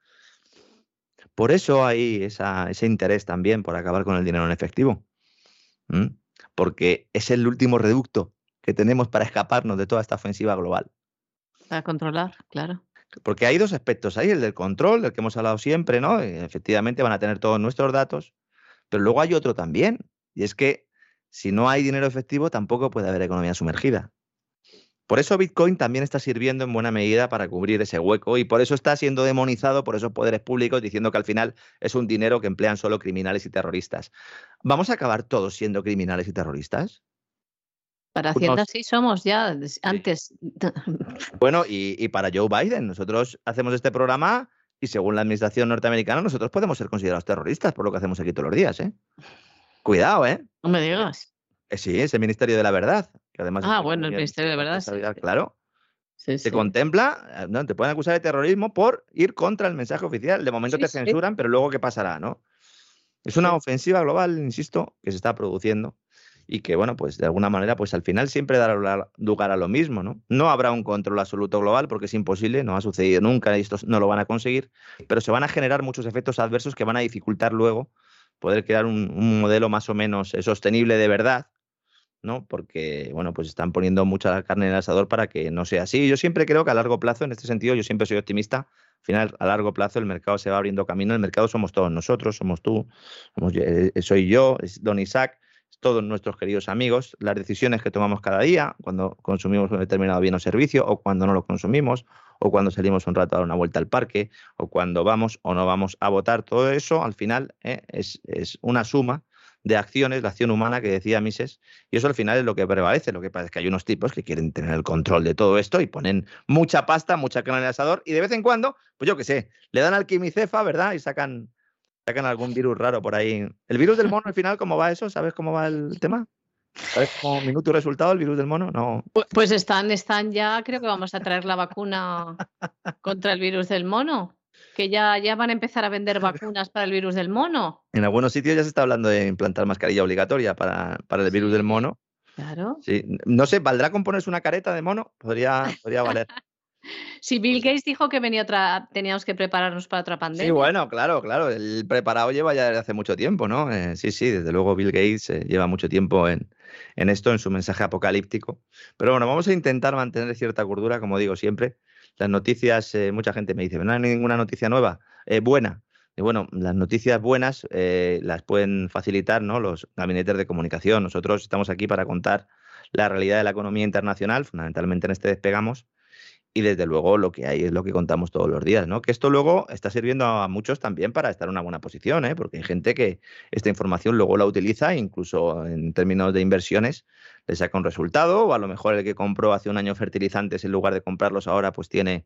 Por eso hay ese interés también por acabar con el dinero en efectivo. Porque es el último reducto que tenemos para escaparnos de toda esta ofensiva global. Para controlar, claro. Porque hay dos aspectos ahí, el del control, del que hemos hablado siempre, ¿no? efectivamente van a tener todos nuestros datos, pero luego hay otro también, y es que si no hay dinero efectivo tampoco puede haber economía sumergida. Por eso Bitcoin también está sirviendo en buena medida para cubrir ese hueco y por eso está siendo demonizado por esos poderes públicos diciendo que al final es un dinero que emplean solo criminales y terroristas. ¿Vamos a acabar todos siendo criminales y terroristas? Para Hacienda sí somos ya antes. Bueno, y, para Joe Biden, nosotros hacemos este programa y según la administración norteamericana, nosotros podemos ser considerados terroristas por lo que hacemos aquí todos los días, ¿eh? Cuidado, ¿eh? No me digas. Eh, sí, es el Ministerio de la Verdad. Que además ah, bueno, el Ministerio de la Verdad. Claro. se contempla, eh, no, te pueden acusar de terrorismo por ir contra el mensaje oficial. De momento te censuran, pero luego ¿qué pasará? ¿no? Es una ofensiva global, insisto, que se está produciendo y que, bueno, pues de alguna manera, pues al final siempre dará lugar a lo mismo, ¿no? No habrá un control absoluto global porque es imposible, no ha sucedido nunca y estos no lo van a conseguir, pero se van a generar muchos efectos adversos que van a dificultar luego poder crear un, modelo más o menos eh, sostenible de verdad, ¿no? Porque, bueno, pues están poniendo mucha carne en el asador para que no sea así. Yo siempre creo que a largo plazo, en este sentido, yo siempre soy optimista. Al final, a largo plazo, el mercado se va abriendo camino. El mercado somos todos nosotros, somos tú, eh, soy yo, es Don Isaac todos nuestros queridos amigos, las decisiones que tomamos cada día, cuando consumimos un determinado bien o servicio, o cuando no lo consumimos, o cuando salimos un rato a dar una vuelta al parque, o cuando vamos o no vamos a votar, todo eso al final eh, es, una suma de acciones, la acción humana que decía Mises, y eso al final es lo que prevalece. Lo que pasa es que hay unos tipos que quieren tener el control de todo esto y ponen mucha pasta, mucha carne en asador, y de vez en cuando, pues yo qué sé, le dan al quimicefa, ¿verdad? Y sacan sacan algún virus raro por ahí. ¿El virus del mono al final cómo va eso? ¿Sabes cómo va el tema? ¿Sabes cómo minuto y resultado el virus del mono? No. Pues están, están ya, creo que vamos a traer la vacuna contra el virus del mono. Que ya, ya van a empezar a vender vacunas para el virus del mono. En algunos sitios ya se está hablando de implantar mascarilla obligatoria para, para el virus del mono. Claro. Sí. No sé, ¿valdrá con ponerse una careta de mono? Podría, podría valer. Si Bill Gates dijo que venía otra, teníamos que prepararnos para otra pandemia. Sí, bueno, claro, claro. El preparado lleva ya desde hace mucho tiempo, ¿no? Eh, sí, sí, desde luego Bill Gates eh, lleva mucho tiempo en, esto, en su mensaje apocalíptico. Pero bueno, vamos a intentar mantener cierta cordura, como digo siempre. Las noticias, eh, mucha gente me dice, no hay ninguna noticia nueva, buena. Y bueno, las noticias buenas las pueden facilitar ¿no? los gabinetes de comunicación. Nosotros estamos aquí para contar la realidad de la economía internacional, fundamentalmente en este despegamos y desde luego lo que hay es lo que contamos todos los días, ¿no? Que esto luego está sirviendo a muchos también para estar en una buena posición, ¿eh? Porque hay gente que esta información luego la utiliza, incluso en términos de inversiones, le saca un resultado, o a lo mejor el que compró hace un año fertilizantes en lugar de comprarlos ahora, pues tiene,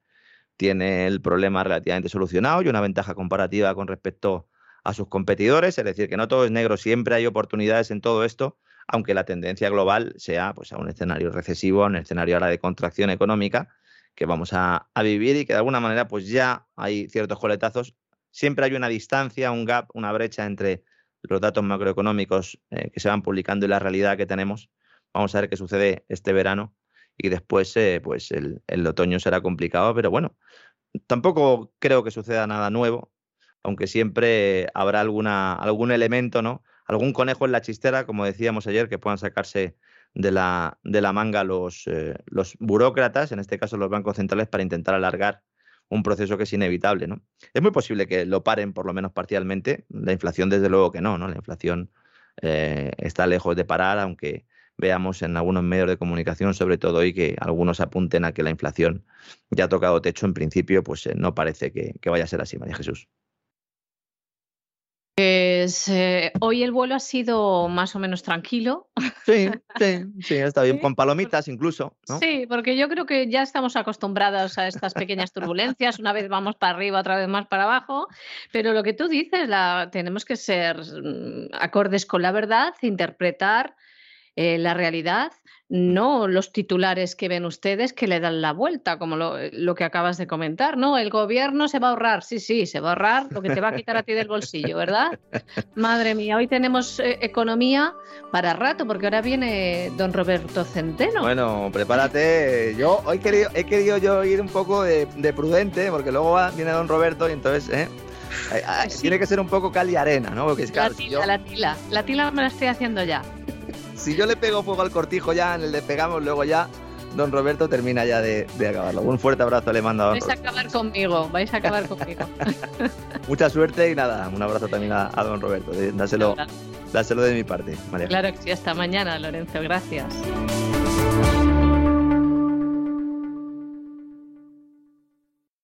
tiene el problema relativamente solucionado y una ventaja comparativa con respecto a sus competidores, es decir, que no todo es negro, siempre hay oportunidades en todo esto, aunque la tendencia global sea pues, a un escenario recesivo, a un escenario ahora de contracción económica, que vamos a, vivir y que de alguna manera pues ya hay ciertos coletazos. Siempre hay una distancia, un gap, una brecha entre los datos macroeconómicos eh, que se van publicando y la realidad que tenemos. Vamos a ver qué sucede este verano y después eh, pues el, el, otoño será complicado, pero bueno, tampoco creo que suceda nada nuevo, aunque siempre habrá alguna, algún elemento, ¿no? Algún conejo en la chistera, como decíamos ayer, que puedan sacarse de la, de la manga los, eh, los burócratas, en este caso los bancos centrales, para intentar alargar un proceso que es inevitable. ¿no? Es muy posible que lo paren, por lo menos parcialmente. La inflación, desde luego que no, ¿no? La inflación eh, está lejos de parar, aunque veamos en algunos medios de comunicación, sobre todo hoy, que algunos apunten a que la inflación ya ha tocado techo en principio, pues eh, no parece que, que vaya a ser así, María Jesús. Pues eh, hoy el vuelo ha sido más o menos tranquilo. Sí, sí, sí, está bien, con palomitas incluso. Sí, porque yo creo que ya estamos acostumbrados a estas pequeñas turbulencias, una vez vamos para arriba, otra vez más para abajo, pero lo que tú dices, la, tenemos que ser mm, acordes con la verdad, interpretar eh, la realidad, no los titulares que ven ustedes que le dan la vuelta, como lo, lo, que acabas de comentar, ¿no? El gobierno se va a ahorrar, sí, sí, se va a ahorrar lo que te va a quitar a ti del bolsillo, ¿verdad? Madre mía, hoy tenemos eh, economía para rato, porque ahora viene don Roberto Centeno. Bueno, prepárate, yo hoy querido, he querido yo ir un poco de, prudente, porque luego viene don Roberto y entonces, ¿eh? Tiene que ser un poco cal y arena, ¿no? Porque, la tila, la tila, la tila me la estoy haciendo ya si yo le pego fuego al cortijo ya, en el le pegamos, luego ya don Roberto termina ya de, acabarlo. Un fuerte abrazo le mando a don Vais a acabar conmigo, vais a acabar conmigo. Mucha suerte y nada, un abrazo también a, don Roberto. Dáselo, dáselo de mi parte, María. Claro que sí, hasta mañana, Lorenzo, gracias.